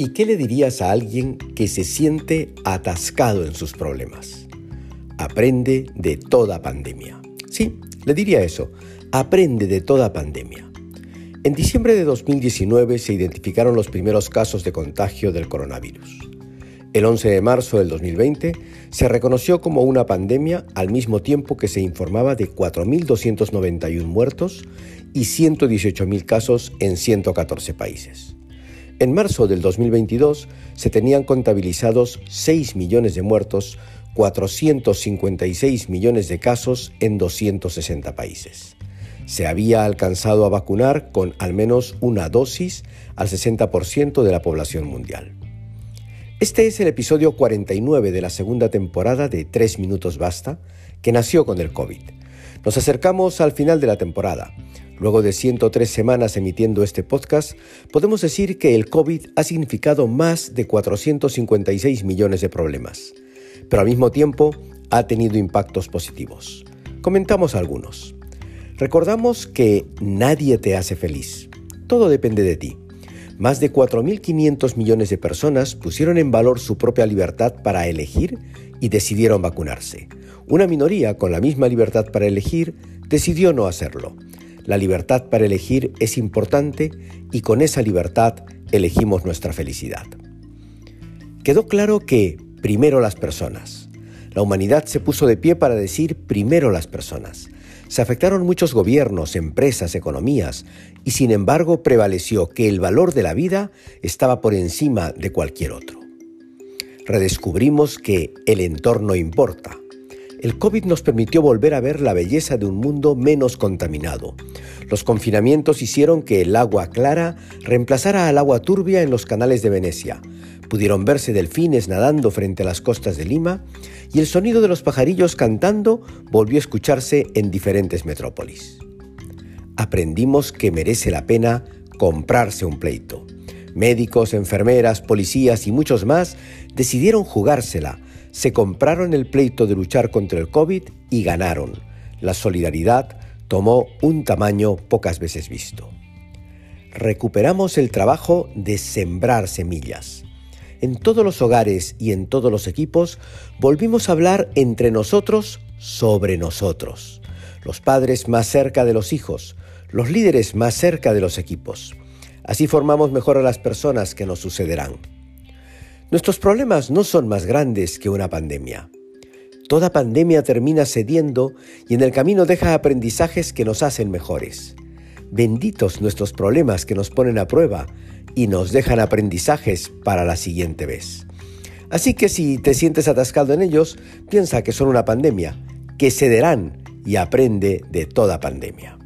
¿Y qué le dirías a alguien que se siente atascado en sus problemas? Aprende de toda pandemia. Sí, le diría eso. Aprende de toda pandemia. En diciembre de 2019 se identificaron los primeros casos de contagio del coronavirus. El 11 de marzo del 2020 se reconoció como una pandemia al mismo tiempo que se informaba de 4.291 muertos y 118.000 casos en 114 países. En marzo del 2022 se tenían contabilizados 6 millones de muertos, 456 millones de casos en 260 países. Se había alcanzado a vacunar con al menos una dosis al 60% de la población mundial. Este es el episodio 49 de la segunda temporada de 3 Minutos Basta, que nació con el COVID. Nos acercamos al final de la temporada. Luego de 103 semanas emitiendo este podcast, podemos decir que el COVID ha significado más de 456 millones de problemas, pero al mismo tiempo ha tenido impactos positivos. Comentamos algunos. Recordamos que nadie te hace feliz. Todo depende de ti. Más de 4.500 millones de personas pusieron en valor su propia libertad para elegir y decidieron vacunarse. Una minoría con la misma libertad para elegir decidió no hacerlo. La libertad para elegir es importante y con esa libertad elegimos nuestra felicidad. Quedó claro que primero las personas. La humanidad se puso de pie para decir primero las personas. Se afectaron muchos gobiernos, empresas, economías, y sin embargo prevaleció que el valor de la vida estaba por encima de cualquier otro. Redescubrimos que el entorno importa. El COVID nos permitió volver a ver la belleza de un mundo menos contaminado. Los confinamientos hicieron que el agua clara reemplazara al agua turbia en los canales de Venecia. Pudieron verse delfines nadando frente a las costas de Lima y el sonido de los pajarillos cantando volvió a escucharse en diferentes metrópolis. Aprendimos que merece la pena comprarse un pleito. Médicos, enfermeras, policías y muchos más decidieron jugársela se compraron el pleito de luchar contra el COVID y ganaron. La solidaridad tomó un tamaño pocas veces visto. Recuperamos el trabajo de sembrar semillas. En todos los hogares y en todos los equipos volvimos a hablar entre nosotros sobre nosotros. Los padres más cerca de los hijos, los líderes más cerca de los equipos. Así formamos mejor a las personas que nos sucederán. Nuestros problemas no son más grandes que una pandemia. Toda pandemia termina cediendo y en el camino deja aprendizajes que nos hacen mejores. Benditos nuestros problemas que nos ponen a prueba y nos dejan aprendizajes para la siguiente vez. Así que si te sientes atascado en ellos, piensa que son una pandemia, que cederán y aprende de toda pandemia.